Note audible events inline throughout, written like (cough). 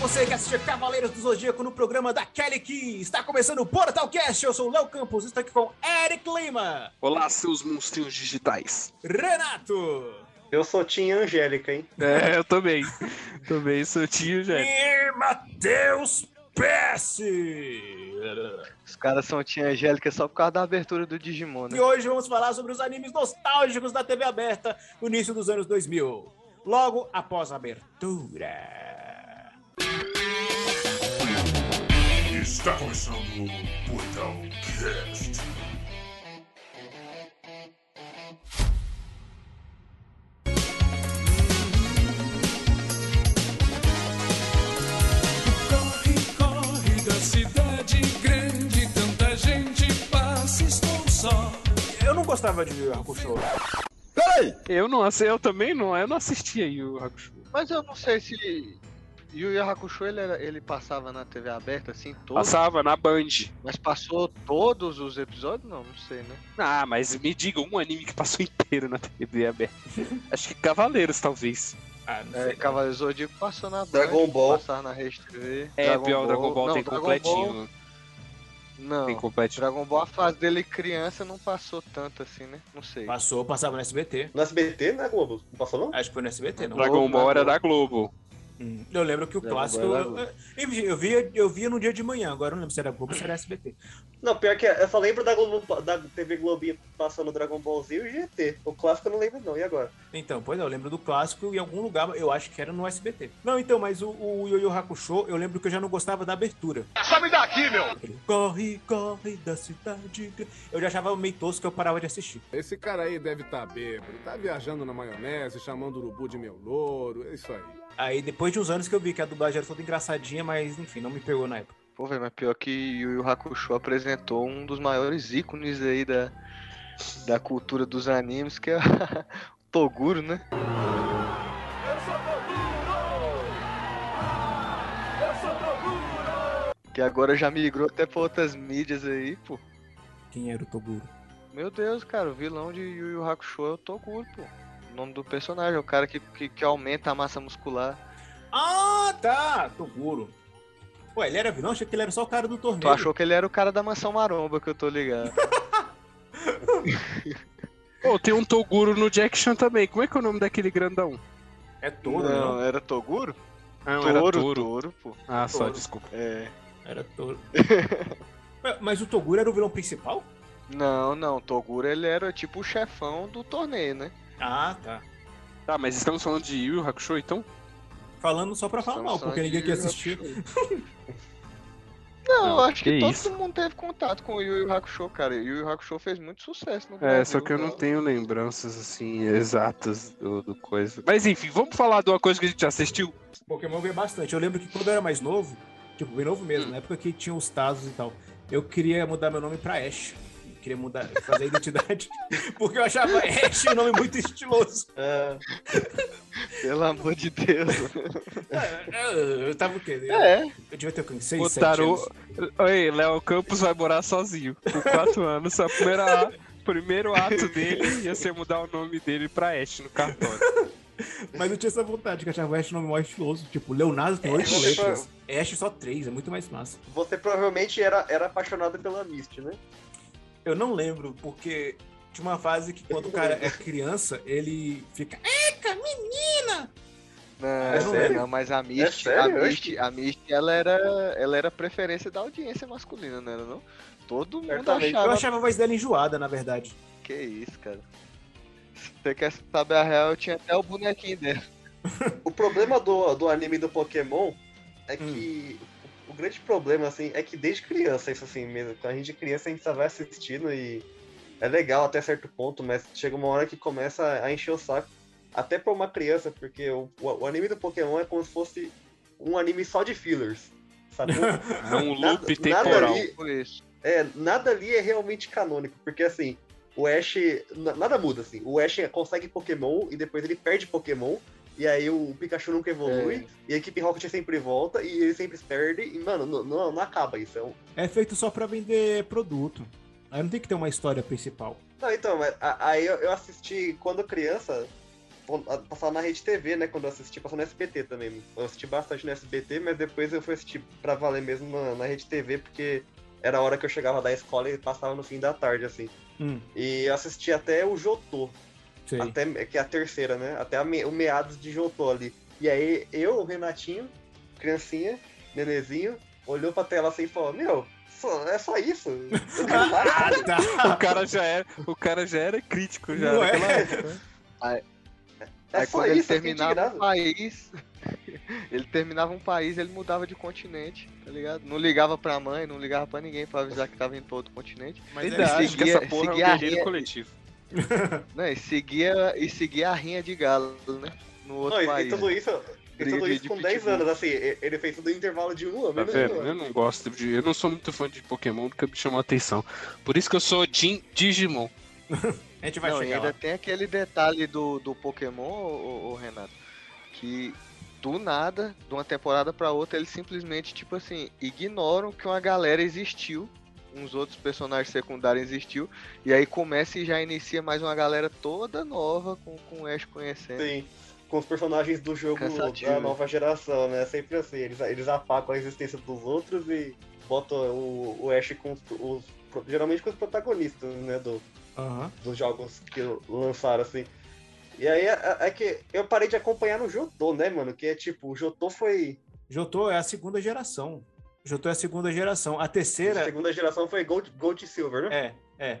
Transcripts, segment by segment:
você que assiste Cavaleiros do Zodíaco no programa da Kelly Key. Está começando o Portal Cast. Eu sou o Léo Campos, estou aqui com Eric Lima, Olá, seus monstrinhos digitais. Renato Eu sou Tim Angélica, hein? É, eu também. também sou tio, gente. e Matheus PS. Os caras são tia Angélica só por causa da abertura do Digimon, E né? hoje vamos falar sobre os animes nostálgicos da TV aberta no início dos anos 2000. Logo após a abertura. Está começando o Portal Cast. Corre, corre da cidade grande, tanta gente passa, estou só. Eu não gostava de Yu Yu Hakusho. Eu não eu também não, eu não assistia o Hakusho. Mas eu não sei se Yu Yu Hakusho ele, ele passava na TV aberta assim, todo. Passava na Band. Mas passou todos os episódios? Não, não sei, né? Ah, mas me diga um anime que passou (laughs) inteiro na TV aberta. (laughs) Acho que Cavaleiros, talvez. Ah, não É, sei. Cavaleiro Zodíaco passou na Band, Dragon Ball. Passava na Rede TV. É, pior, o Dragon Ball não, tem Dragon completinho. Ball- não, Tem completinho. Dragon Ball a fase dele criança não passou tanto assim, né? Não sei. Passou, passava no SBT. No SBT, né, Globo? Não passou, não? Acho que foi no SBT, não. Dragon Dragon Ball Ball. era da Globo. Hum, Eu lembro que o clássico. Eu, eu, eu via, eu via no dia de manhã, agora eu não lembro se era Globo ou se era SBT. Não, pior que eu só lembro da, Globo, da TV Globinho passando Dragon Ball Z e o GT. O clássico eu não lembro, não. E agora? Então, pois é, eu lembro do clássico em algum lugar, eu acho que era no SBT. Não, então, mas o, o Yu Yu Hakusho, eu lembro que eu já não gostava da abertura. Sabe daqui, meu! Corre, corre da cidade. Eu já achava meio tosco que eu parava de assistir. Esse cara aí deve estar bêbado, tá viajando na maionese, chamando o urubu de meu louro, é isso aí. Aí depois de uns anos que eu vi que a dublagem era toda engraçadinha, mas enfim, não me pegou na época. Pô, velho, mas pior que Yu Yu Hakusho apresentou um dos maiores ícones aí da, da cultura dos animes, que é (laughs) o Toguro, né? Que agora já migrou até pra outras mídias aí, pô. Quem era o Toguro? Meu Deus, cara, o vilão de Yu Yu Hakusho é o Toguro, pô. O nome do personagem, é o cara que, que, que aumenta a massa muscular. Ah, tá! Toguro. Pô, ele era vilão? Achei que ele era só o cara do torneio. Tu achou que ele era o cara da mansão maromba, que eu tô ligado. (laughs) Pô, tem um Toguro no Jack Chan também. Como é que é o nome daquele grandão? É touro, não? não, era Toguro? Ah, não, era Touro, Touro. touro, pô. Ah, só, Touro. desculpa. É. Era touro. (laughs) Ué, Mas o Toguro era o vilão principal? Não, não, Toguro ele era tipo o chefão do torneio, né? Ah, tá. Tá, mas estamos falando de Yu Yu Hakusho, então? Falando só pra falar mal, porque ninguém quer assistir. Não, Não, eu acho que, que todo isso. mundo teve contato com o Yu Yu Hakusho, cara. Yu Yu Hakusho fez muito sucesso no É, Brasil. só que eu não tenho lembranças, assim, exatas do, do coisa. Mas enfim, vamos falar de uma coisa que a gente já assistiu? Pokémon veio bastante. Eu lembro que quando eu era mais novo, tipo, bem novo mesmo, na época que tinha os Tazos e tal, eu queria mudar meu nome pra Ash. Eu queria mudar, fazer a identidade, (laughs) porque eu achava Ash um nome muito estiloso. Ah, Pelo amor de Deus. Eu, eu tava o quê? é, Eu devia ter o quê? 6, 7 Botaram. anos. Oi, Léo Campos vai morar sozinho. Com 4 anos. A primeira, primeiro ato dele ia ser mudar o nome dele pra Ash no cartório. Mas eu tinha essa vontade, que eu achava o Ash um nome mais estiloso. Tipo, Leonardo tem É, 8 você letras. Ash só 3, é muito mais massa. você provavelmente era, era apaixonado pela Misty, né? Eu não lembro, porque tinha uma fase que quando o cara é criança, ele fica. Eca, menina! Não, É não, sério? não, mas a Misty, sério? a Misty, a Misty, ela era, ela era preferência da audiência masculina, não era não? Todo mundo Certamente. Eu achava achava a voz dela enjoada, na verdade. que isso, cara. Se você quer saber a real, eu tinha até o bonequinho dela. O problema do, do anime do Pokémon é que. O grande problema, assim, é que desde criança, isso assim mesmo. Quando a gente é criança, a gente só vai assistindo e. É legal até certo ponto, mas chega uma hora que começa a encher o saco. Até pra uma criança, porque o, o, o anime do Pokémon é como se fosse um anime só de fillers. Sabe? (laughs) É um loop Nada- temporal. nada ali-. É, nada ali é realmente canônico, porque assim, o Ash. na- Nada muda, assim. O Ash consegue Pokémon e depois ele perde Pokémon. E aí o Pikachu nunca evolui, e a equipe Rocket sempre volta, e ele sempre perde, e, mano, não, não, não acaba isso. É um... É feito só pra vender produto. Aí não tem que ter uma história principal. Não, então, mas aí eu, eu assisti quando criança, passava na Rede TV, né? Quando eu assisti, passou no SBT também. Eu assisti bastante no SBT, mas depois eu fui assistir pra valer mesmo na, na Rede TV, porque era a hora que eu chegava da escola e passava no fim da tarde, assim. Hum, E eu assisti até o Jotô, sei. até, que é a terceira, né? Até a me- o meados de Jotô ali. E aí eu, o Renatinho, criancinha, nenezinho, olhou pra tela assim e falou, meu, só- é só isso? (laughs) Ah, nada." tá. O cara já era, o cara já era crítico já Não é? naquela época. É Aí só quando ele isso, eu fiquei terminava um país, (laughs) ele terminava um país, ele mudava de continente, tá ligado? Não ligava pra mãe, não ligava pra ninguém pra avisar que tava indo pra outro continente. Mas Verdade, é, que seguia- essa porra é um seguia a guerreiro coletivo. (laughs) Né? E seguia, e seguia a rinha de galo, né? No outro Não, e, e país. tudo isso, e tudo de- isso de com 10 pitbull. anos, assim, ele fez tudo em intervalo de um ano. Tá né? vendo? Eu não gosto de. Eu não sou muito fã de Pokémon porque me chamou a atenção. Por isso que eu sou Jin Digimon. (laughs) a gente vai Não, e chegar ainda lá. tem aquele detalhe do, do Pokémon, ô, ô, Renato, que do nada, de uma temporada pra outra, eles simplesmente, tipo assim, ignoram que uma galera existiu, uns outros personagens secundários existiu, e aí começa e já inicia mais uma galera toda nova com, com o Ash conhecendo. Sim, com os personagens do jogo Cansativo. da nova geração, né? Sempre assim, eles, eles apagam a existência dos outros e botam o, o Ash com os, os- geralmente com os protagonistas, né? Do, dos jogos que lançaram, assim. E aí é, é que eu parei de acompanhar no Jotô, né, mano? Que é tipo, o Jotô foi. Jotô é a segunda geração. Jotô é a segunda geração. A A terceira segunda geração foi Gold, Gold e Silver, né? é, é.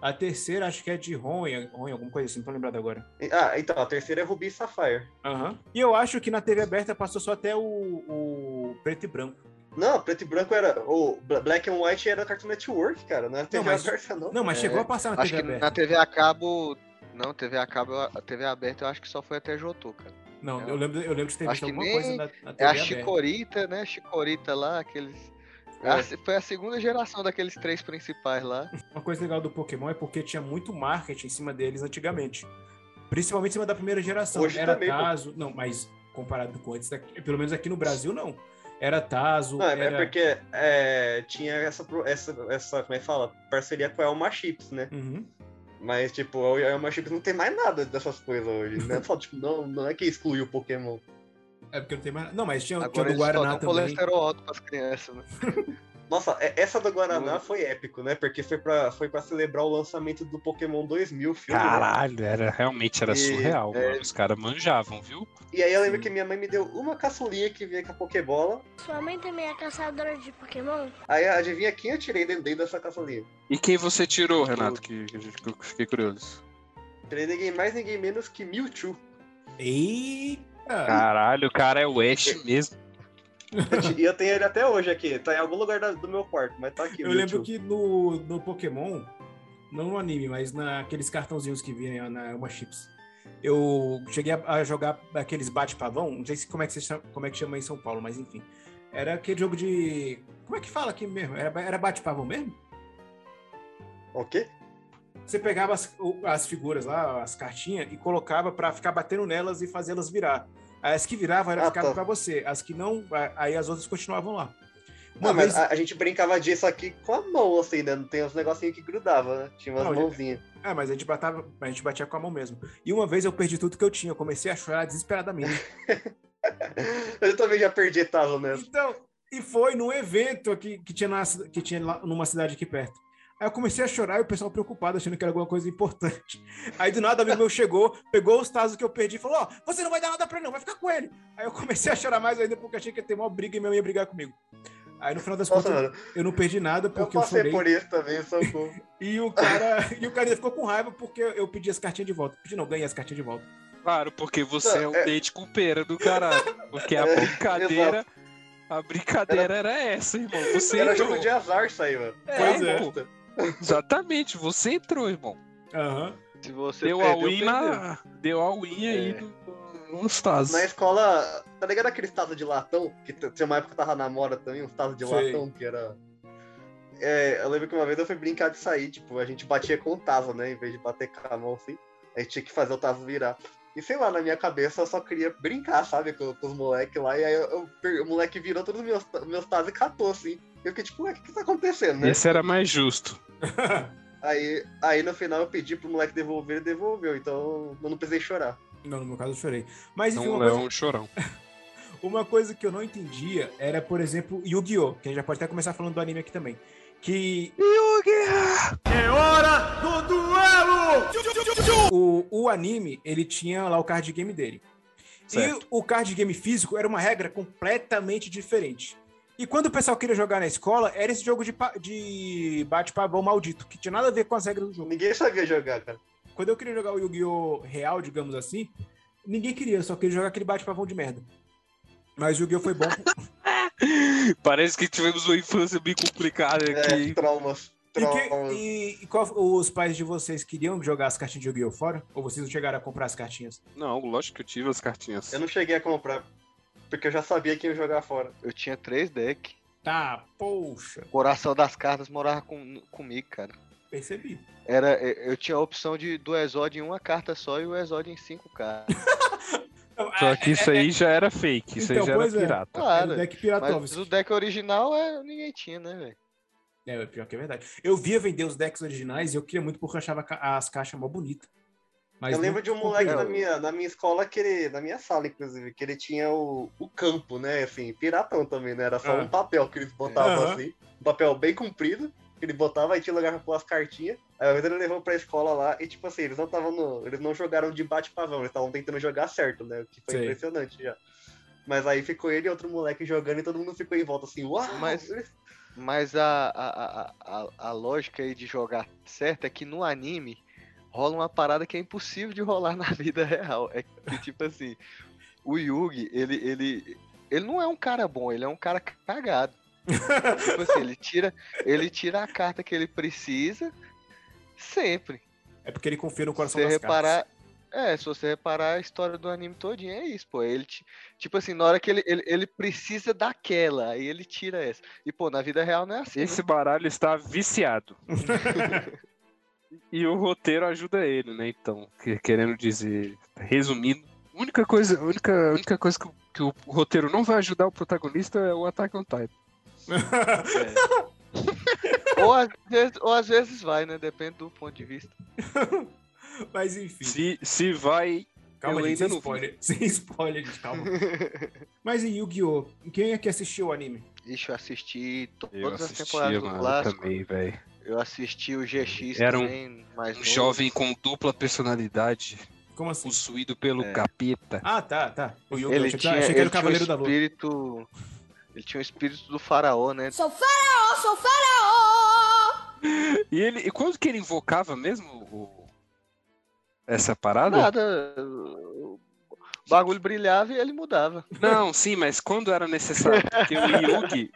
A terceira acho que é de Ron, Ron alguma coisa assim, não tô lembrado agora. Ah, então, a terceira é Ruby e Sapphire. Aham. E eu acho que na TV aberta passou só até o, o preto e branco. Não, preto e branco era. O Bla- Black and White era Cartoon Network, cara. Não era TV mas- aberta, não. Não, mas É, chegou a passar na Acho TV que aberta. na TV a cabo. Não, TV a cabo, a TV aberta eu acho que só foi até Jotô, cara. Não, Não. eu lembro, eu lembro de ter visto que alguma nem- coisa na, na TV É a aberta. Chicorita, né? Chicorita lá, aqueles. É. a- foi a segunda geração daqueles três principais lá. (laughs) Uma coisa legal do Pokémon é porque tinha muito marketing em cima deles antigamente. Principalmente em cima da primeira geração. Hoje era também, pô. Tazo. Não, mas comparado com antes, daqui- pelo menos aqui no Brasil, não. Era Tazo. Não, é, é era... porque é, tinha essa, essa, essa, como é que fala? Parceria com a Elma Chips, né? Uhum. Mas, tipo, a Chips não tem mais nada dessas coisas hoje. Né? Só, tipo, não, não é que exclui o Pokémon. É porque não tem mais. Não, mas tinha, tinha Agora do eles só Guaraná também. colesterol alto pras crianças, né? (laughs) Nossa, é- essa do Guaraná Não. foi épico, né? Porque foi pra, foi pra celebrar o lançamento do Pokémon 2000 filme. Caralho, era, realmente era E- surreal, é. mano. Os caras manjavam, viu? E aí eu lembro que minha mãe me deu uma caçulinha que veio com a Pokébola. Sua mãe também é caçadora de Pokémon? Aí adivinha quem eu tirei dentro, dentro dessa caçulinha? E quem você tirou, Renato? Que, que, que eu fiquei curioso. Tirei ninguém mais, ninguém menos que Mewtwo. Eita! Caralho, o cara é o Ash mesmo. E eu tenho ele até hoje aqui. Tá em algum lugar do meu quarto, mas tá aqui. Eu lembro Mewtwo. que no, no Pokémon, não no anime, mas naqueles cartãozinhos que vinham na Elma Chips, eu cheguei a, a jogar aqueles bate-pavão, não sei se, como, é que se chama, como é que chama em São Paulo, mas enfim. Era aquele jogo de. Como é que fala aqui mesmo? Era, era bate-pavão mesmo? O quê? Você pegava as, as figuras lá, as cartinhas, e colocava pra ficar batendo nelas e fazê-las virar. As que viravam era Ah, ficava tá. pra você, as que não, aí as outras continuavam lá. Não, Uma mas vez, a, a gente brincava disso aqui com a mão, assim, né? Não tem uns negocinhos que grudava, né? Tinha umas Não, mãozinhas. É, mas a gente, batava, a gente batia com a mão mesmo. E uma vez eu perdi tudo que eu tinha, eu comecei a chorar desesperadamente. (laughs) Eu também já perdi Tazo nessa. Então, e foi num evento aqui que tinha, na, que tinha lá numa cidade aqui perto. Aí eu comecei a chorar e o pessoal preocupado, achando que era alguma coisa importante. Aí do nada, um amigo meu chegou, pegou os tazos que eu perdi e falou: Ó, você não vai dar nada pra ele, não, vai ficar com ele. Aí eu comecei a chorar mais ainda porque achei que ia ter uma briga e meu ia brigar comigo. Aí no final das Nossa, contas, mano, eu não perdi nada eu porque eu, passei chorei. por isso também, socorro. (laughs) E o cara, e o cara ficou com raiva porque eu pedi as cartinhas de volta. Pedi não, ganhei as cartinhas de volta. Claro, porque você é um É. dente com pera do caralho. Porque a (laughs) É, brincadeira. A brincadeira era essa, irmão. Você Era entrou. jogo de azar isso aí, mano. Pois é. pô. Exatamente, você entrou, irmão. Aham. Se você Deu a perdeu, win perdeu. na. Deu a win aí É. no, nos tazos. Na escola, tá ligado aqueles tazos de latão? Que tinha uma época que eu tava na moda também, uns tazos de Sei. latão, que era. É, eu lembro que uma vez eu fui brincar de sair, tipo, a gente batia com o tazo, né? Em vez de bater com a mão assim, a gente tinha que fazer o tazo virar. E sei lá, na minha cabeça eu só queria brincar, sabe, com, com os moleques lá. E aí eu- eu o moleque virou todos os meus, meus tazos e catou, assim. Eu fiquei tipo, ué, o que que tá acontecendo, né? Esse era mais justo. (laughs) Aí, aí no final eu pedi pro moleque devolver, ele devolveu. Então eu não precisei chorar. Não, no meu caso eu chorei. Mas enfim, Então, uma, é coisa, um chorão. (laughs) uma coisa que eu não entendia era, por exemplo, Yu-Gi-Oh! Que a gente já pode até começar falando do anime aqui também. Que o, o anime, ele tinha lá o card game dele. Certo. E o card game físico era uma regra completamente diferente. E quando o pessoal queria jogar na escola, era esse jogo de, de bate-pavão maldito, que tinha nada a ver com as regras do jogo. Ninguém sabia jogar, cara. Quando eu queria jogar o Yu-Gi-Oh! real, digamos assim, ninguém queria, só queria jogar aquele bate-pavão de merda. Mas o Yu-Gi-Oh! foi bom. (laughs) Parece que tivemos uma infância bem complicada É, aqui. traumas. E, que- Traumas. e- e qual- os pais de vocês queriam jogar as cartinhas de Yu-Gi-Oh! fora? Ou vocês não chegaram a comprar as cartinhas? Não, lógico que eu tive as cartinhas. Eu não cheguei a comprar. Porque eu já sabia que ia jogar fora. Eu tinha três decks. Tá, poxa, O coração das cartas morava com, comigo, cara. percebi. Era, eu tinha a opção de, do Exódio em uma carta só e o Exódio em cinco cartas. (laughs) Só que isso aí já era fake, isso Então, aí já era é. pirata. Era Claro. o deck Mas o deck original é, ninguém tinha, né, velho? É, pior que é verdade. Eu via vender os decks originais e eu queria muito porque eu achava as caixas mó bonitas. Mas eu lembro de um moleque na minha, na minha escola, que ele, na minha sala, inclusive, que ele tinha o, o campo, né? Assim, piratão também, né? Era só Ah. um papel que eles botavam Aham. assim. Um papel bem comprido, que ele botava e tinha lugar pra pôr as cartinhas. Aí uma vez ele levou pra escola lá e, tipo assim, eles não estavam no. Eles não jogaram de bate-pavão, eles estavam tentando jogar certo, né? O que foi Sei. impressionante já. Mas aí ficou ele e outro moleque jogando e todo mundo ficou em volta assim, uau! Mas- Mas a, a, a, a, a lógica aí de jogar certo é que no anime rola uma parada que é impossível de rolar (laughs) na vida real. É que, tipo assim, o Yugi, ele, ele, ele não é um cara bom, ele é um cara cagado. tipo assim, ele tira, ele tira a carta que ele precisa sempre. É porque ele confia no coração você das reparar. cartas. É, se você reparar a história do anime todinho, é isso, pô. Ele, ti- tipo assim, na hora que ele, ele, ele precisa daquela, aí ele tira essa. E, pô, na vida real não é assim. Esse baralho está viciado. (laughs) e o roteiro ajuda ele, né? Então, que- querendo dizer, resumindo, a única coisa, a única, a única coisa que, o- que o roteiro não vai ajudar o protagonista é o Attack on Titan. É. ou, às vezes, ou às vezes vai, né? Depende do ponto de vista. (laughs) Mas enfim. Se, se vai, Calma, gente, ainda sem não vi. spoiler. (laughs) Sem spoiler, gente, calma. (laughs) Mas em Yu-Gi-Oh! Quem é que assistiu o anime? Ixi, eu assisti to- eu todas as assistia, temporadas do mano, clássico. também, velho. Eu assisti o GX Era um- também, mais Um jovem com dupla personalidade, Como assim? possuído pelo É. capeta. Ah, tá, tá. O Yu-Gi-Oh! Ele tinha, achei que ele era o tinha um Cavaleiro da Lua. espírito. Ele tinha o espírito do faraó, né? Sou faraó, sou faraó! (laughs) E ele, e quando que ele invocava mesmo o- essa parada? Nada. O bagulho brilhava e ele mudava. Não, sim, mas quando era necessário, porque o (laughs) Yugi,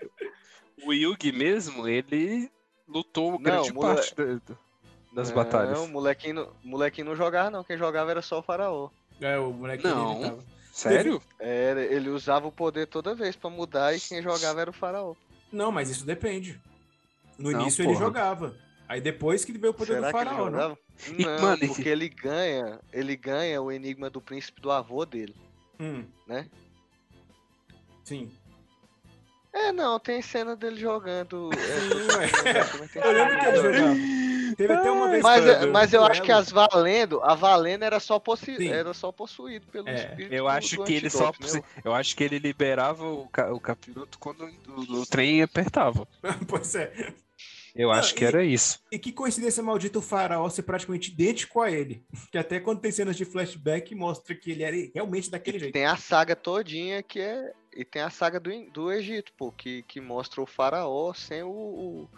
o Yugi mesmo, ele lutou grande mole- parte da- da- das Não, batalhas. o molequinho, não- o molequinho não jogava, não. Quem jogava era só o faraó. É, o moleque Não. Sério? Era, ele usava o poder toda vez pra mudar e quem jogava era o faraó. Não, mas isso depende. No Não, início ele porra. jogava. Aí depois que veio o poder Será do ele faraó, (laughs) não? E, Não, mano, porque ele ganha, ele ganha o enigma do príncipe do avô dele. Hum. Né? Sim. É, não, tem cena dele jogando. é, Eu lembro que ele jogava. Teve até uma vez Mas, é- mas eu acho que as valendo, a valendo era só, possi Sim. era só possuído pelo É, espírito Eu do- acho do que ele só, né? eu acho que ele liberava o, ca- o capiroto quando o, o trem apertava. (laughs) pois é. Eu Não, acho que e- era isso. E que coincidência maldita o faraó ser praticamente idêntico a ele. Que até quando tem cenas de flashback mostra que ele era realmente daquele jeito. Tem a saga todinha que é. E tem a saga do, do Egito, pô, que, que mostra o faraó sem o. o-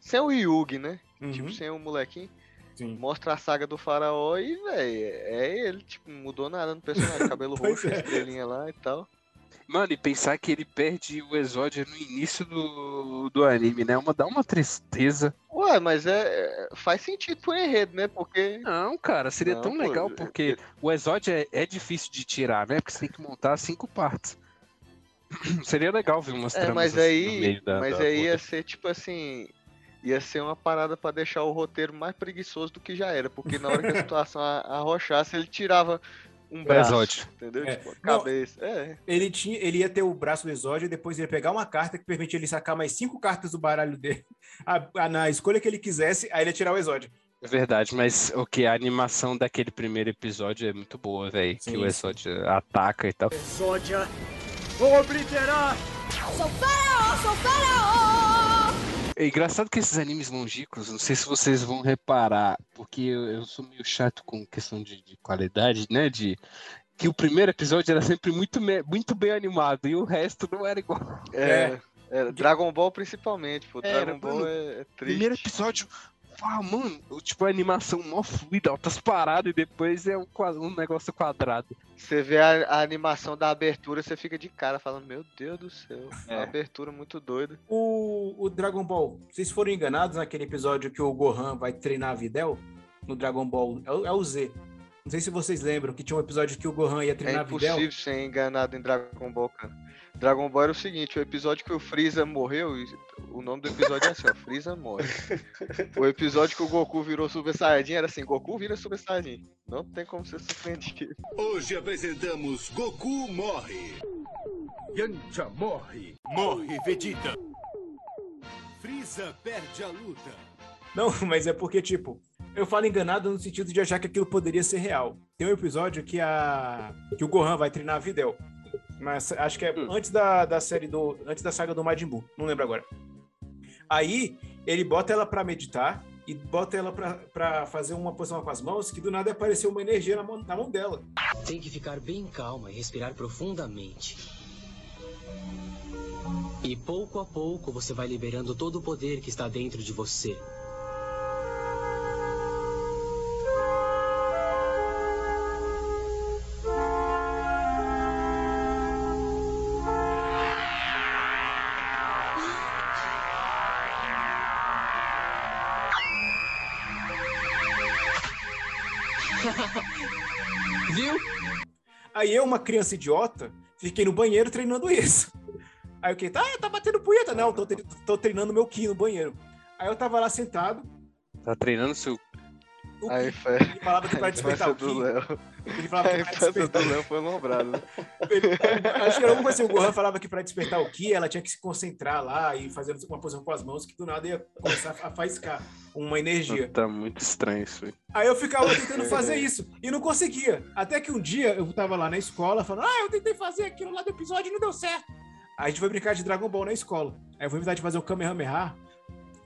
sem o Yugi, né? Uhum, Tipo, sem o molequinho. sim. Mostra a saga do faraó e, velho, é ele, tipo, não mudou nada no personagem. (laughs) Cabelo roxo, é. estrelinha lá e tal. Mano, e pensar que ele perde o Exódia no início do, do anime, né? Uma, dá uma tristeza. Ué, mas é, é- faz sentido pro enredo, né? Porque. Não, cara, seria Não, tão pô, legal é- porque o Exódia é, é difícil de tirar, né? Porque você tem que montar cinco partes. (clears throat) seria legal ver umas É, tramas mas assim aí. no meio da, mas da aí ia ser tipo assim. Ia ser uma parada pra deixar o roteiro mais preguiçoso do que já era. Porque na hora que a (laughs) situação a- arrochasse, ele tirava um braço. Exódio. Entendeu? É. Tipo, a Não, cabeça. É. Ele, tinha, ele ia ter o braço do exódio e depois ia pegar uma carta que permitia ele sacar mais cinco cartas do baralho dele (laughs) a- a- na escolha que ele quisesse, aí ele ia tirar o exódio. É verdade, mas o que a animação daquele primeiro episódio é muito boa, velho. Que o sim. Exódia ataca e tal. Exódia, vou obliterar! Sou faraó, sou faraó! É engraçado que esses animes longínquos, não sei se vocês vão reparar, porque eu, eu sou meio chato com questão de, de qualidade, né? De que o primeiro episódio era sempre muito, me- muito bem animado e o resto não era igual. É, é, Dragon Ball principalmente, pô. Era, Dragon Ball mano, é, é triste. Primeiro episódio, ah, mano, tipo a animação mó fluida, altas paradas e depois é um, um negócio quadrado. Você vê a, a animação da abertura, você fica de cara falando, meu Deus do céu. É. Uma abertura muito doida. O, o Dragon Ball, vocês foram enganados naquele episódio que o Gohan vai treinar a Videl? No Dragon Ball, é o, é o Z. Não sei se vocês lembram que tinha um episódio que o Gohan ia É treinar a Videl. impossível ser enganado em Dragon Ball, cara. Dragon Ball era o seguinte, o episódio que o Freeza morreu, o nome do episódio é assim, ó, Freeza morre. O episódio que o Goku virou Super Saiyajin era assim, Goku vira Super Saiyajin. Não tem como ser surpreendido. Hoje apresentamos Goku Morre. Yantia morre! Morre, Vegeta! Freeza perde a luta! Não, (laughs) mas é porque, tipo, eu falo enganado no sentido de achar que aquilo poderia ser real. Tem um episódio que a. que o Gohan vai treinar a Videl. Mas acho que é antes da, da série do. Antes da saga do Majin Buu. Não lembro agora. Aí ele bota ela pra meditar e bota ela pra, pra fazer uma posição com as mãos que do nada apareceu uma energia na mão, na mão dela. Tem que ficar bem calma e respirar profundamente. E pouco a pouco você vai liberando todo o poder que está dentro de você. Aí eu, uma criança idiota, fiquei no banheiro treinando isso. Aí o que? Tá, tá batendo punheta. Não, tô, tô treinando meu ki no banheiro. Aí eu tava lá sentado, Tá treinando seu. O A ele falava (laughs) que pra despertar o ki, Léo. ele falava que pra infância do despertar Léo foi lombrado. (laughs) Ele- acho que era alguma coisa assim, o Gohan falava que para despertar o Ki, ela tinha que se concentrar lá e fazer uma posição com as mãos, que do nada ia começar a faiscar uma energia. Tá muito estranho isso. aí. Aí eu ficava tentando (laughs) fazer isso e não conseguia. Até que um dia eu tava lá na escola falando, ah, eu tentei fazer aquilo lá do episódio e não deu certo. Aí a gente foi brincar de Dragon Ball na escola. Aí eu fui inventar de fazer o Kamehameha.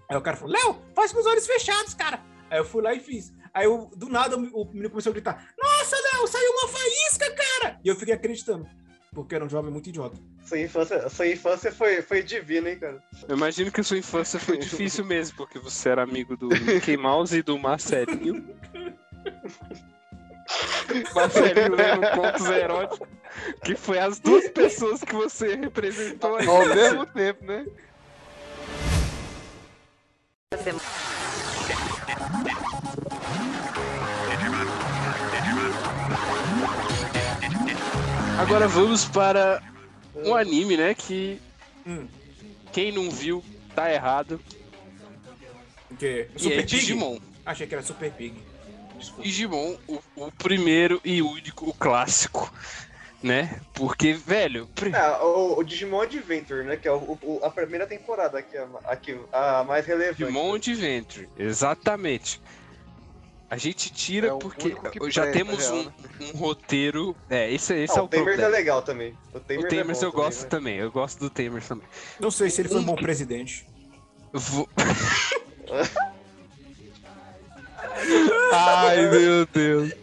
Aí o cara falou, Léo, faz com os olhos fechados, cara. Aí eu fui lá e fiz. Aí eu, do nada o menino começou a gritar, nossa, Léo, saiu uma faísca, cara! E eu fiquei acreditando. Porque era um jovem muito idiota. Sua infância, sua infância foi, foi divina, hein, cara? Eu imagino que a sua infância foi difícil mesmo, porque você era amigo do Mickey Mouse e do Marcelinho. (laughs) Marcelinho lendo contos eróticos, que foi as duas pessoas que você representou aí. Ao mesmo tempo, né? Agora vamos para um anime, né? Que Hum. quem não viu tá errado. Porque E Super é Pig? Digimon. Achei que era Super Pig. Desculpa. Digimon, o, o primeiro e único, o clássico, né? Porque, velho, pri- Ah, o, o Digimon Adventure, né? Que é o, o- a primeira temporada aqui, a, aqui, a mais relevante. Digimon Adventure, exatamente. A gente tira É o porque já presta, temos real, um, né? um roteiro. É, esse, esse Ah, é o o Tamers é problema. legal também. O O Tamers, Tamers é eu bom gosto também, também, eu gosto do Tamers também. Não sei se ele foi um bom presidente. Vou- (laughs) (laughs) Ai, meu Deus. né?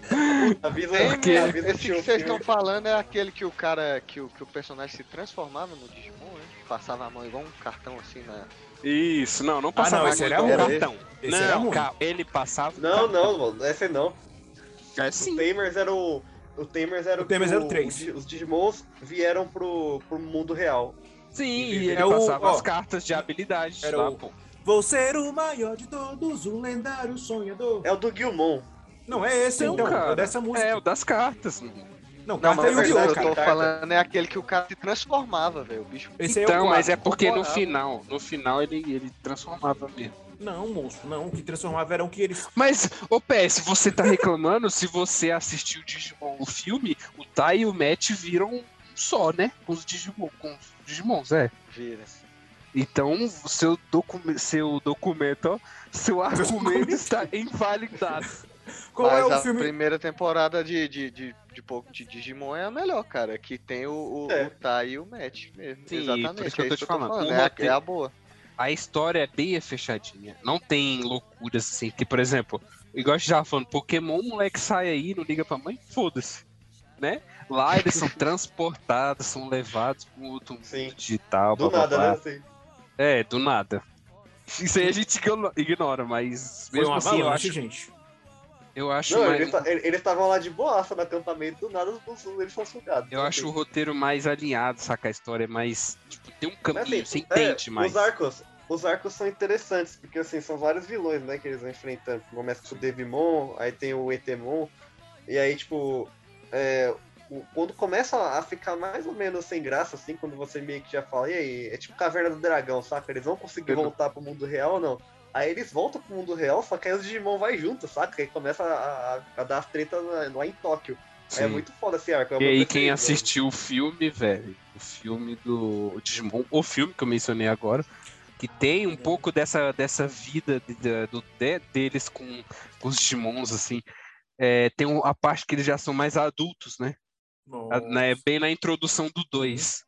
Avisa, Porque- avisa o Esse tio que vocês estão falando é aquele que o cara, que o, que o personagem se transformava no Digimon, né? Passava a mão igual um cartão assim na. Isso, não, não passava não, mais esse era um cartão. Esse era não, ruim. ca- ele passava. um Não, cartão. não, mano, essa não. É O sim. Tamers era o. O Tamers era O Tamers que era o três. Di- Os Digimons vieram pro, pro mundo real. Sim, e ele É o- passava ó, as cartas de habilidades era lá, o- pô. Vou ser o maior de todos, o lendário sonhador. É o do Guilmon. Não, é esse Não, então, cara. é dessa música. É, o das cartas. Não, Não, mas é é o eu cara. tô falando é aquele que o cara se transformava, velho. O bicho. Esse é Então, o mas é porque no final, no final ele, ele transformava mesmo. Não, moço, não. O que transformava era o que eles... Mas, ô PS, você tá reclamando (laughs) se você assistiu Digimon o filme, o Tai e o Matt viram um só, né? Com os Digimon, com os Digimons, é. Vira. Então, o seu, docu seu documento, ó, seu argumento está invalidado. Qual Mas é o a filme? primeira temporada de, de, de, de, de Digimon é a melhor, cara. Que tem o, o, É. o Tai e o Matt mesmo. Sim, Exatamente. isso que eu é tô isso te falando. O É, a, é a boa. A história é bem fechadinha. Não tem loucuras assim. Que, por exemplo, igual a gente tava falando, Pokémon, o moleque sai aí, não liga pra mãe, foda-se. Né? Lá eles são (laughs) transportados, são levados para um outro mundo Sim. digital. Do blá, nada, blá. né? Assim. É, do nada. Isso aí a gente igno- ignora, mas Foi mesmo uma assim eu acho, gente. Eu acho Não, mais, eles ta- eles estavam lá de boaça no acampamento, do nada os eles são sugados. eu acho o roteiro mais alinhado, saca? A história é mais. Tipo, tem um Mas, caminho, assim, você é, entende mais. Os arcos, os arcos são interessantes, porque assim, são vários vilões, né, que eles vão enfrentando. Começa com o Devimon, aí tem o Etemon, e aí, tipo, é, o- quando começa a ficar mais ou menos sem graça, assim, quando você meio que já fala, e aí, é tipo Caverna do Dragão, saca? Eles vão conseguir voltar pro mundo real ou não? Aí eles voltam pro mundo real, só que aí os Digimon vai junto, saca? Aí começa a, a- a dar as tretas lá- em Tóquio. Aí é muito foda esse arco. é E aí, quem assistiu o filme, velho, o filme do Digimon, o filme que eu mencionei agora, que tem um pouco dessa, dessa vida de- de- do, de- deles com, com os Digimons, assim. É, tem a parte que eles já são mais adultos, né? A- né, bem na introdução do 2.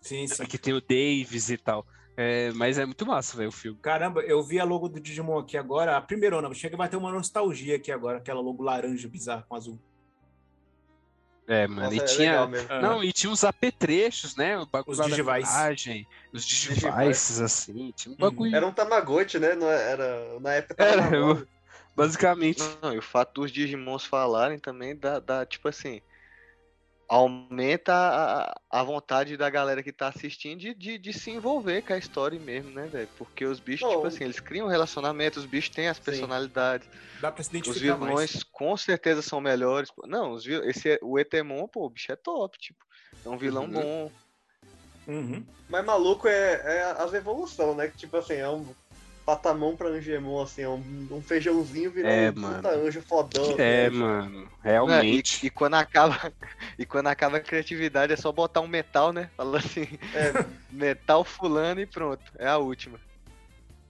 Sim, sim. Que tem o Davis e tal. É, mas é muito massa, velho, o filme. Caramba, eu vi a logo do Digimon aqui agora, a primeirona. Chega a bater uma nostalgia aqui agora, aquela logo laranja bizarra com azul. É, mano. Nossa, e é tinha. Não, e tinha os apetrechos, né? O bagulho Os lá da Digivice. viagem, os Digivice. Digivices, assim. Tinha um Uhum. bagulho. Era um Tamagotchi, né? Não era, na época tava Era, eu- basicamente. Não, e o fato dos Digimons falarem também dá, dá tipo assim. Aumenta a, a vontade da galera que tá assistindo de, de, de se envolver com a história mesmo, né, velho? Porque os bichos, tipo assim, eles criam relacionamento, os bichos têm as personalidades. Dá pra se Os identificar vilões mais. com certeza são melhores. Não, os vil... esse é- o Etemon, pô, o bicho é top, tipo. É um vilão Uhum. bom. Uhum. Mas maluco é, é as evoluções, né? Que tipo assim, é um patamão pra Angemon, assim, é um, um feijãozinho virando É, um puta anjo fodão. É, assim, mano. É, Realmente. e, e quando acaba (laughs) e quando acaba a criatividade é só botar um metal, né? Fala assim, É, (laughs) metal fulano e pronto. É a última.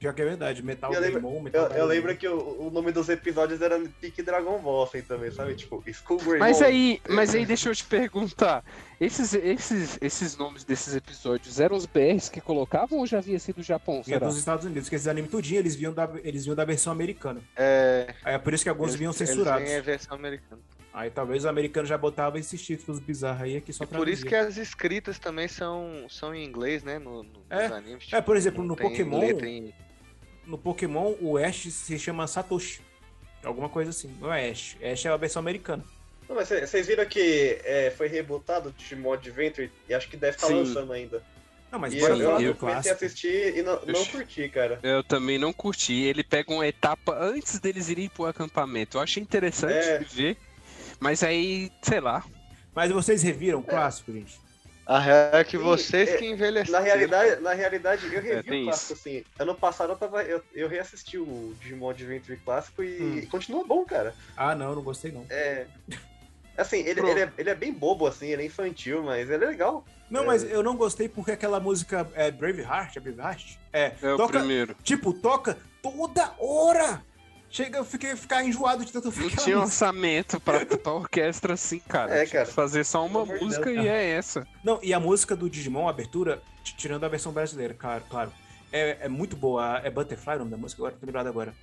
Pior que é verdade. Metal Eu lembro- Greymon, Metal eu, eu lembro que o, o nome dos episódios era Pique Dragon Ball, assim, também, sabe? Tipo, Skull Greymon. Mas aí, mas aí deixa eu te perguntar. Esses, esses, esses nomes desses episódios eram os BRs que colocavam ou já havia sido o Japão? Será? dos Estados Unidos, que esses animes tudinho eles vinham da, eles vinham da versão americana. É, Aí é por isso que alguns eles- vinham eles censurados. vêm a versão americana. Aí talvez o americano já botava esses títulos bizarros aí aqui só Por isso que as escritas também são, são em inglês, né? No, no- É. nos animes. É, por exemplo, não no Pokémon- letra em- No Pokémon, o Ash se chama Satoshi. Alguma coisa assim. Não é Ash. Ash é a versão americana. Não, mas cê- vocês viram que é, foi rebutado o Digimon Adventure e acho que deve estar Sim. lançando ainda. Não, mas e eu, eu, eu comecei a clássico. assistir e não, não curti, cara. Eu também não curti. Ele pega uma etapa antes deles irem pro acampamento. Eu achei interessante É. de ver. Mas aí, sei lá. Mas vocês reviram o clássico, gente? A real é que Sim, vocês é, que envelheceram. Na realidade, na realidade, eu revi tem o clássico, assim. Ano passado eu, tava, eu, eu reassisti o Digimon Adventure clássico e Hum. continua bom, cara. Ah, não, não gostei não. É. Assim, ele, ele, é, ele é bem bobo, assim, ele é infantil, mas ele é legal. Não, É. mas eu não gostei porque aquela música é Braveheart, é Braveheart? É, É o toca, primeiro. tipo, toca toda hora. Chega, eu fiquei ficar enjoado de tanto ouvir Não tinha orçamento pra, pra orquestra assim, cara. É, cara. fazer só uma Pelo música Deus. e é essa. Não, e a música do Digimon, a abertura, tirando a versão brasileira, claro, claro. É, é muito boa. É Butterfly o nome da música, agora tô lembrado agora.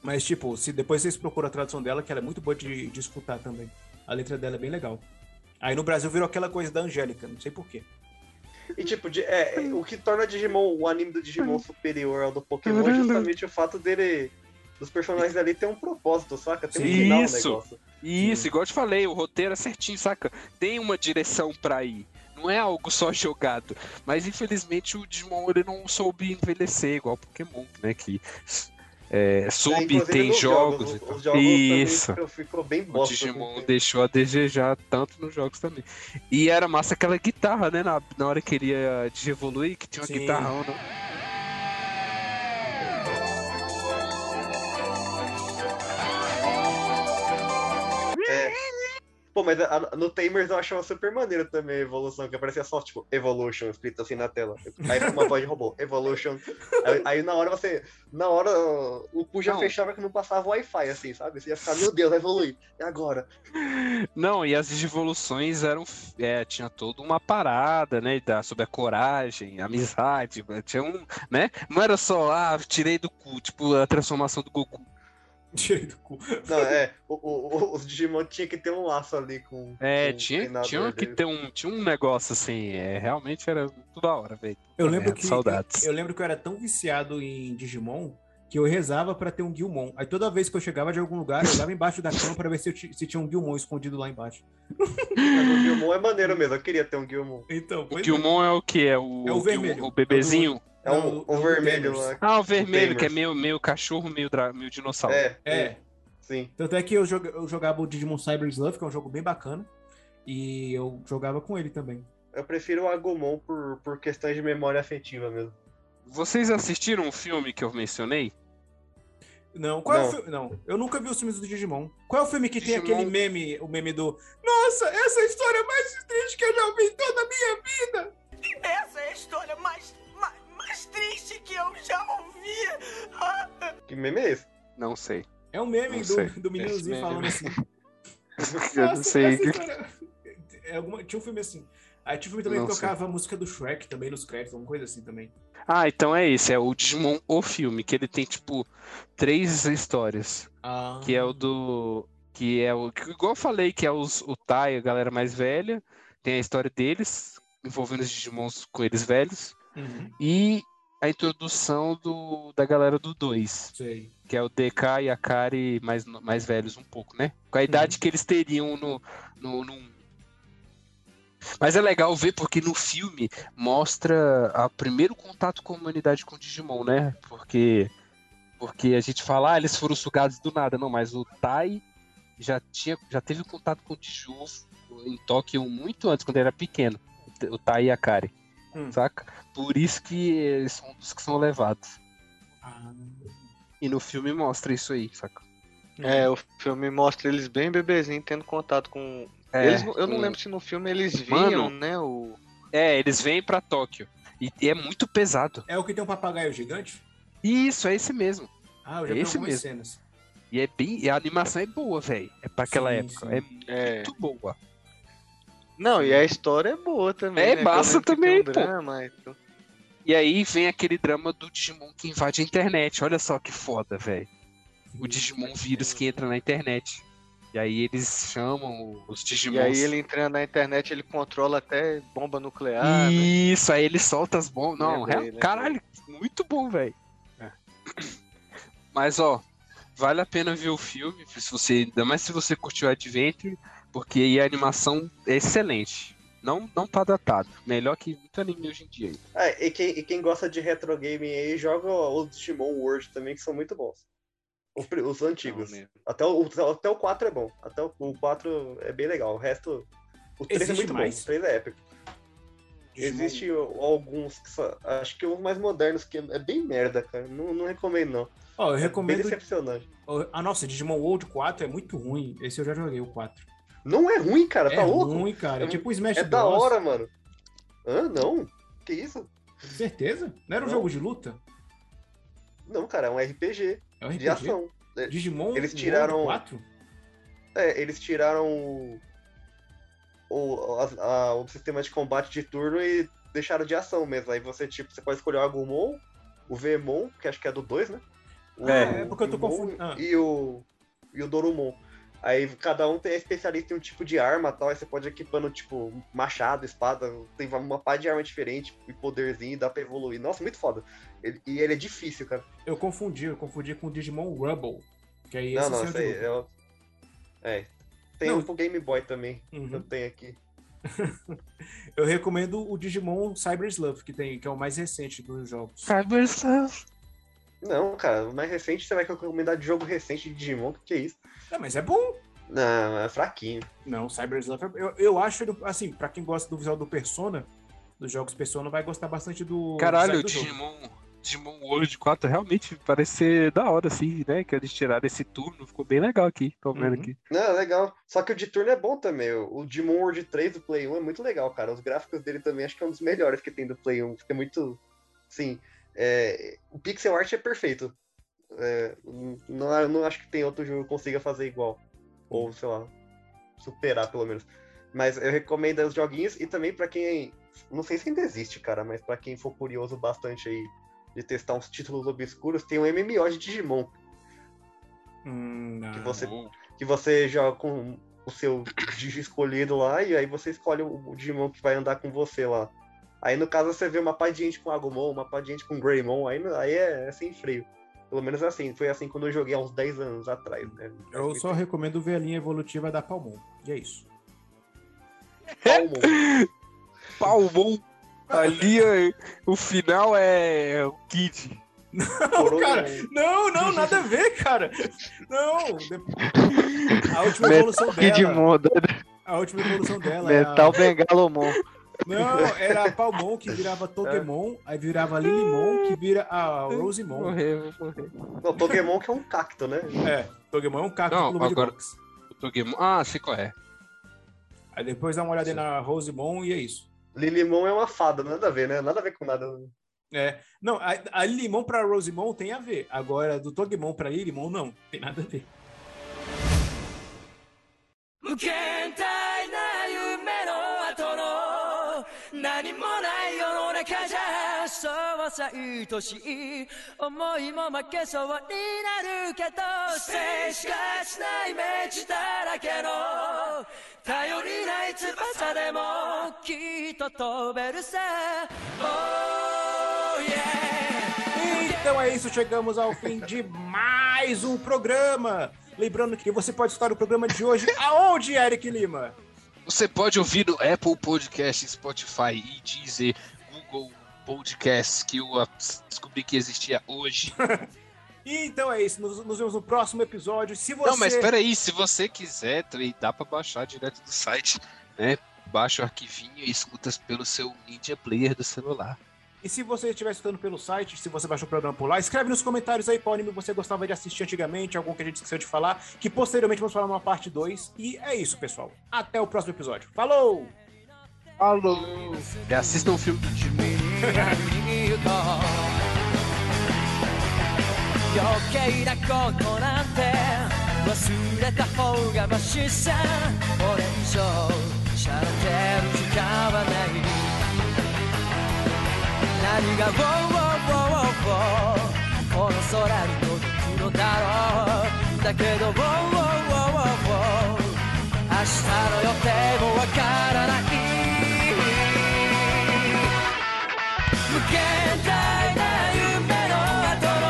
Mas, tipo, se depois vocês procuram a tradução dela, que ela é muito boa de, de escutar também. A letra dela é bem legal. Aí no Brasil virou aquela coisa da Angélica, não sei porquê. E tipo, de- é, é, o que torna Digimon, o anime do Digimon superior ao do Pokémon é justamente o fato dele. Dos personagens ali ter um propósito, saca? Tem um Sim, final no isso. negócio. Isso, igual eu te falei, o roteiro é certinho, saca? Tem uma direção pra ir. Não é algo só jogado. Mas infelizmente o Digimon ele não soube envelhecer, igual o Pokémon, né? Que é, É, soube, inclusive tem jogos. os- e os jogos também Isso. ficou, bem O bosta. Digimon assim. deixou a desejar tanto nos jogos também. E era massa aquela guitarra, né? Na, na hora que ele ia de evoluir, que tinha uma Sim. guitarrão, né? Pô, mas a- no Tamers eu achava super maneiro também a evolução, que aparecia só, tipo, Evolution, escrito assim na tela. Aí uma voz de robô, Evolution. Aí, aí na hora você. Na hora o cu já Não. fechava que não passava Wi-Fi, assim, sabe? Você ia ficar, meu Deus, vai evoluir. E agora? Não, e as evoluções eram. É, tinha toda uma parada, né? Da, sobre a coragem, a amizade. Tinha um. né? Não era só, ah, tirei do cu, tipo, a transformação do Goku. (laughs) Tirei do cu. Não, é, o, o- o- os Digimon tinha que ter um laço ali com. É, com tinha, tinha que ter um, tinha um negócio assim, é, realmente era muito da hora, velho. Eu lembro É, que saudades. Eu, eu lembro que eu era tão viciado em Digimon que eu rezava pra ter um Guilmon. Aí toda vez que eu chegava de algum lugar, eu olhava embaixo da cama pra ver se, se tinha um Guilmon escondido lá embaixo. Mas o Gilmon é maneiro mesmo, eu queria ter um Gilmon. Então, O pois Guilmon é o que? É o, É o vermelho. o bebezinho? É um, Não, um é o vermelho Tamers. lá. Ah, o vermelho, Tamers. que é meio, meio cachorro, meio, dra... meio dinossauro. É, É. é. Sim. Tanto é que eu, joga- eu jogava o Digimon Cyber Sleuth, que é um jogo bem bacana. E eu jogava com ele também. Eu prefiro o Agumon por, por questões de memória afetiva mesmo. Vocês assistiram o filme que eu mencionei? Não, qual é o Não. filme? Não, eu nunca vi os filmes do Digimon. Qual é o filme que tem Digimon- aquele meme, o meme do Nossa, essa é a história mais triste que eu já vi em toda a minha vida? Essa é a história mais, mais, mais triste que eu já ouvi. Que meme é esse? Não sei. É um meme do, do meninozinho Esse falando meme. assim. (laughs) Eu não sei. É alguma- Tinha um filme assim. Aí tinha um filme também Não que sei. tocava a música do Shrek também nos créditos, alguma coisa assim também. Ah, então é esse, é o Digimon o filme, que ele tem tipo três histórias, Ah, que é o do que é o que, igual eu falei, que é os, o Tai, a galera mais velha, tem a história deles envolvendo os Digimons com eles velhos Uhum, e a introdução do da galera do 2, sei. que é o DK e a Kari mais mais velhos um pouco, né? Com a idade que eles teriam no no, no- Mas é legal ver porque no filme mostra o primeiro contato com a humanidade com o Digimon, né? Porque porque a gente fala, ah, eles foram sugados do nada, não, mas o Tai já tinha já teve contato com o Diju em Tóquio muito antes, quando ele era pequeno, o Tai e a Kari, Hum. saca? Por isso que eles são dos que são levados. Ah, E no filme mostra isso aí, saca? É, o filme mostra eles bem bebezinho tendo contato com. É, eles, eu não lembro se no filme eles viam, né? O... É, eles vêm pra Tóquio. E e é muito pesado. É o que tem um papagaio gigante? Isso, é esse mesmo. Ah, eu já É vi esse algumas mesmo. cenas. E é bem. e a animação é boa, velho. É pra aquela Sim, época. sim. É É. muito boa. Não, e a história é boa também. É né? massa também, um pô. drama e tudo. E aí vem aquele drama do Digimon que invade a internet. Olha só que foda, velho. O Digimon vírus que entra na internet. E aí eles chamam os Digimons. E aí ele entrando na internet, ele controla até bomba nuclear. né? Isso, aí ele solta as bombas. Não, real- lembrei. caralho, muito bom, velho. Mas, ó, vale a pena ver o filme, se você, ainda mais se você curtiu Adventure, porque a animação é excelente. Não, não tá datado. Melhor que muito anime hoje em dia. aí. É, e quem, e quem gosta de retro gaming aí, joga os Digimon World também, que são muito bons. Os, os antigos. Não, mesmo. Até o, até o 4 é bom. Até o, o 4 é bem legal. O resto. O 3 é Existe muito mais? bom. O 3 é épico. Digimon- Existe alguns que são. Acho que os mais modernos, que é bem merda, cara. Não, não recomendo, não. Ó, eu É bem recomendo. decepcionante. Ah, nossa, Digimon World 4 é muito ruim. Esse eu já joguei, o 4. Não é ruim, cara. é tá louco? ruim, cara. É É- tipo o Smash É da Bros. hora, mano. Hã? Não? Que isso? Certeza? Não era um Não. jogo de luta? Não, cara, é um RPG É um RPG? de ação. É, Digimon Eles tiraram- 4? É, eles tiraram o, o, a- a- o sistema de combate de turno e deixaram de ação mesmo. Aí você, tipo, você pode escolher o Agumon, o Vemon, que acho que é do 2, né? O, É, é porque eu tô confundindo. Ah. E o, e o Dorumon. Aí cada um tem é especialista em um tipo de arma e tal, aí você pode ir equipando, tipo, machado, espada, tem uma pá de arma diferente e poderzinho, e dá pra evoluir. Nossa, muito foda. Ele- e ele é difícil, cara. Eu confundi, eu confundi com o Digimon Rubble. Que aí não, esse não, sim é o isso aí é. o- É. Tem Não. um pro Game Boy também. Uhum. Eu tenho aqui. (laughs) Eu recomendo o Digimon Cyber Sleuth, que, tem, que é o mais recente dos jogos. Cyber Sleuth. Não, cara, o mais recente você vai recomendar de jogo recente de Digimon, que que é isso? Ah, mas é bom. Não, é fraquinho. Não, Cyber Sleuth, é- eu, eu acho, ele, assim, pra quem gosta do visual do Persona, dos jogos Persona, vai gostar bastante do Caralho, do jogo. Digimon, Digimon World 4 realmente parece ser da hora, assim, né? Que eles tiraram esse turno, ficou bem legal aqui. Tô vendo Uhum. aqui. Não, é legal. Só que o de turno é bom também. O o Digimon World 3 do Play 1 é muito legal, cara. Os gráficos dele também acho que é um dos melhores que tem do Play 1. Fica muito. Sim. É, O pixel art é perfeito. É, não, não acho que tem outro jogo que consiga fazer igual. Ou, sei lá, superar pelo menos. Mas eu recomendo os joguinhos e também pra quem. Não sei se ainda existe, cara, mas pra quem for curioso bastante aí de testar uns títulos obscuros, tem um MMO de Digimon. Hum, Que não. você que você joga com o seu Digi escolhido lá, e aí você escolhe o Digimon que vai andar com você lá. Aí no caso você vê uma pá de gente com Agumon, uma pá de gente com Greymon, aí, aí é, é sem freio. Pelo menos assim, foi assim quando eu joguei há uns 10 anos atrás, né? Eu só recomendo ver a linha evolutiva da Palmon. E é isso. Palmon. (laughs) Palmon. Ali é- o final é o Kid. Não, cara. Não, não, nada a ver, cara. Não. de- A última evolução Kid dela. Moda. A última evolução dela é Metal a... Bengalomon. Não, era a Palmon que virava Togemon, aí virava Lilimon, que vira a Rosemon. Morreu, morreu. Não, Pokémon que é um cacto, né? É, Togemon é um cacto Não, agora- boxe. O Togemon. Ah, sei qual é. Aí depois dá uma olhada aí na Rosemon e é isso. Lilimon é uma fada, nada a ver, né? Nada a ver com nada. É, não, a, a Lilimon pra Rosemon tem a ver. Agora, do Togemon pra Lilimon, não. Tem nada a ver. 無何もない世の中じゃそうさ愛しい思いも負けそうになるけど静しかしないイメージだらけの頼りない翼でもきっと飛べるさ Oh yeah Então é isso, chegamos ao fim de mais um programa. Lembrando que você pode escutar o programa de hoje aonde, Eric Lima? Você pode ouvir no Apple Podcast, Spotify e Deezer, Google Podcast, que eu descobri que existia hoje. (laughs) Então é isso, nos, nos vemos no próximo episódio. Se você... Não, mas peraí, se você quiser, dá pra baixar direto do site, né? Baixa o arquivinho e escuta pelo seu Media Player do celular. E se você estiver escutando pelo site, se você baixou o programa por lá, escreve nos comentários aí qual anime você gostava de assistir antigamente, algum que a gente esqueceu de falar, que posteriormente vamos falar numa parte 2. E é isso, pessoal. Até o próximo episódio. Falou! Falou! E assistam o filme do Digimon. (laughs) 言うと余計なことなんて忘れた方がマシさこれ以上しゃれてる時間はない 何が「ウォーウォーウォーウォーこの空に届くのだろうだけど「ウォーウォーウォーウォーウォー明日の予定もわからない無限大な夢の後の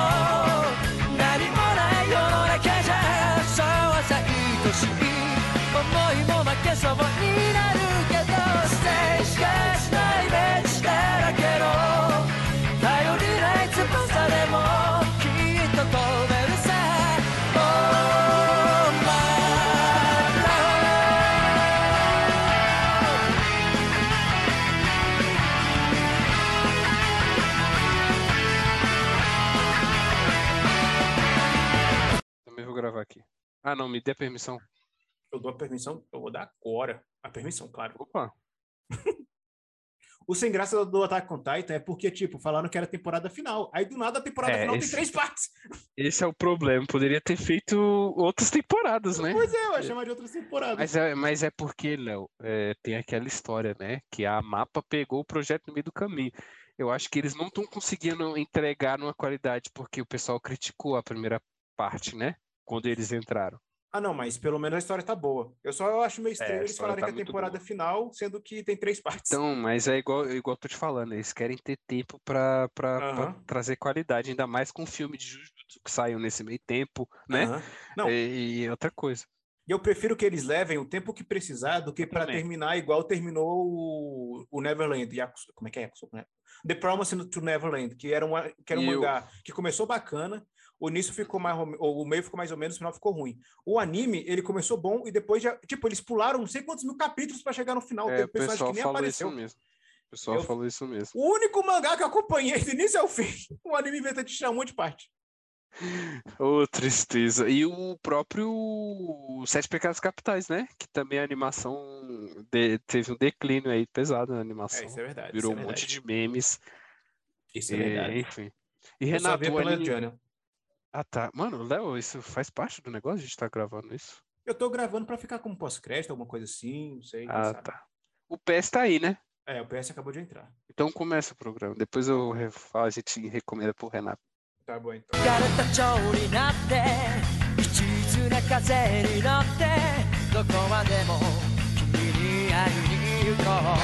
何もない世の中じゃそうさ愛しい思いも負けそうに Ah, não, me dê a permissão. Eu dou a permissão, eu vou dar agora. A permissão, claro. Opa! (laughs) O sem graça do Attack on Titan é porque, tipo, falaram que era temporada final. Aí do nada a temporada É, final esse- tem três partes. (laughs) Esse é o problema. Poderia ter feito outras temporadas, né? Pois é, eu ia chamar de outras temporadas. Mas é, mas é porque, Léo, é, tem aquela história, né? Que a mapa pegou o projeto no meio do caminho. Eu acho que eles não estão conseguindo entregar numa qualidade, porque o pessoal criticou a primeira parte, né? Quando eles entraram. Ah, não, mas pelo menos a história tá boa. Eu só acho meio estranho É, a eles falarem tá que é a temporada boa. final, sendo que tem três partes. Então, mas é igual, igual eu tô te falando, eles querem ter tempo pra, pra, pra Aham. trazer qualidade, ainda mais com o filme de Jujutsu que saiu nesse meio tempo, né? Aham. Não. E, e outra coisa. E eu prefiro que eles levem o tempo que precisar do que para terminar igual terminou o, o Neverland. Yakuso- como é que é? Né? The Promise to Neverland, que era, uma, que era um E o- mangá que começou bacana, o início ficou mais, o meio ficou mais ou menos, o final ficou ruim. O anime, ele começou bom e depois já, tipo, eles pularam não sei quantos mil capítulos para chegar no final. É, o pessoal que nem falou apareceu. isso mesmo. O pessoal Eu- falou isso mesmo. O único mangá que eu acompanhei do início ao fim, (laughs) o anime inventa de tirar um monte de parte. Ô, tristeza. E o próprio Sete Pecados Capitais, né? Que também a animação de- teve um declínio aí pesado na É, animação. isso é verdade. Virou isso um é monte verdade. de memes. Isso é e, verdade. enfim. E Eu Renato, o anime... Jana. Ah, tá. Mano, Léo, isso faz parte do negócio? A gente tá gravando isso? Eu tô gravando pra ficar como pós-crédito, alguma coisa assim, não sei. quem Ah, sabe. tá. O PS tá aí, né? É, o PS acabou de entrar. Então começa o programa. Depois eu re- falo, a gente recomenda pro Renato. Tá bom, então. 枯れた蝶になって一途な風に乗ってどこまでも君に会いに行こう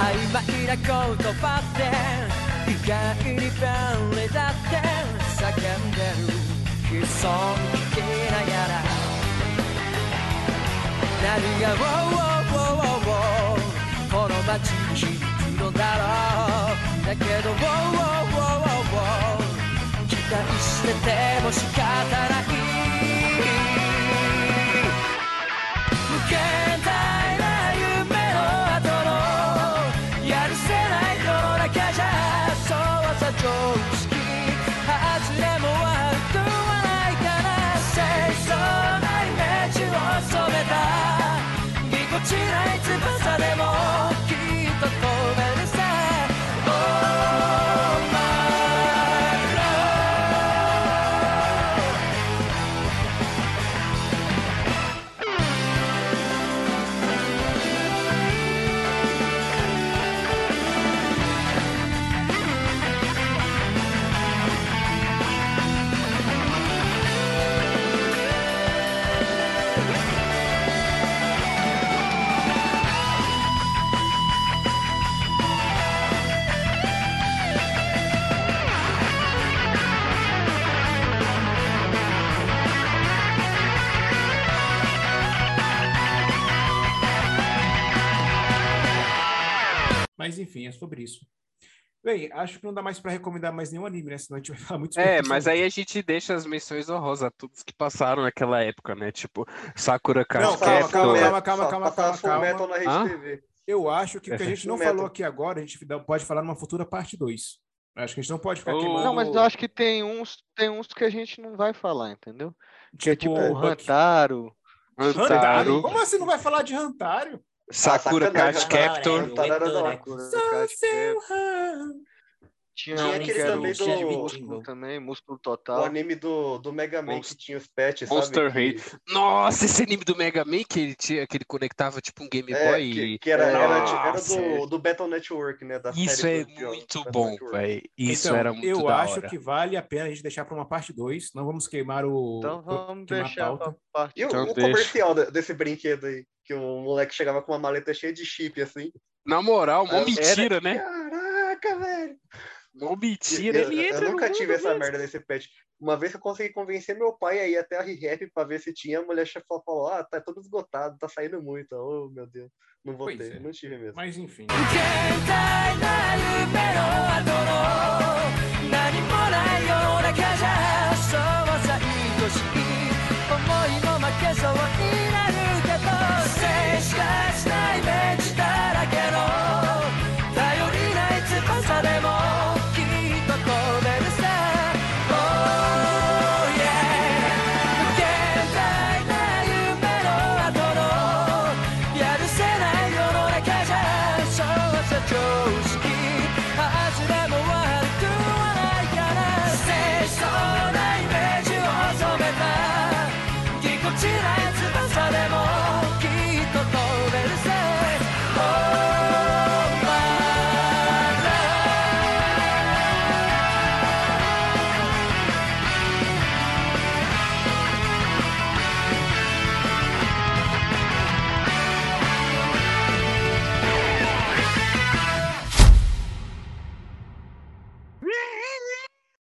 曖昧な言葉っ 意外に便利だって叫んでる悲惨聞きながら何が「ウォーウォーウォーウォーウォー。この街に響くのだろうだけど「ウォーウォーウォーウォーウォー。期待してても仕方ない」Mas enfim, é sobre isso. Bem, acho que não dá mais pra recomendar mais nenhum anime, né? Senão a gente vai falar muito sobre É, mas aí a gente deixa as menções honrosas a todos que passaram naquela época, né? Tipo, Sakura Card Não, calma, calma, calma, calma, calma, calma. Metal na Rede Hã? TV. Eu acho que o que a gente não falou aqui agora, a gente pode falar numa futura parte 2. Acho que a gente não pode ficar Oh. queimando... Não, mas eu acho que tem uns, tem uns que a gente não vai falar, entendeu? Que é tipo o o Hantaro. Hantaro? Hantaro, Como assim não vai falar de Hantaro? Sakura Card Captor. Da hora. Sakura Card seu Captor. Tinha um aquele que era também o do- músculo também, músculo O total. anime do, do Mega Man Monst- que tinha os pets, Monster sabe? Que- Nossa, esse anime do Mega Man que ele, tinha, que ele conectava tipo um Game É, Boy que, e... que era, era, era do, do Battle Network, né? Da Isso série é do muito Battle bom, velho. Isso Então, era muito eu da acho hora. que vale a pena a gente deixar para uma parte 2. Não vamos queimar o. Então vamos a deixar pra parte. E o, Então o comercial de- desse brinquedo aí? Que o moleque chegava com uma maleta cheia de chip, assim. Na moral, mó Era- mentira, né? Caraca, velho! Não mentira, eu, ele entra. Eu nunca tive essa mesmo. merda desse pet. Uma vez eu consegui convencer meu pai aí até a ReHap pra ver se tinha, a mulher chefe falou: ah, tá todo esgotado, tá saindo muito. Oh, meu Deus. Não voltei, é. não tive mesmo. Mas enfim. Quem tá liberou, tá adorou.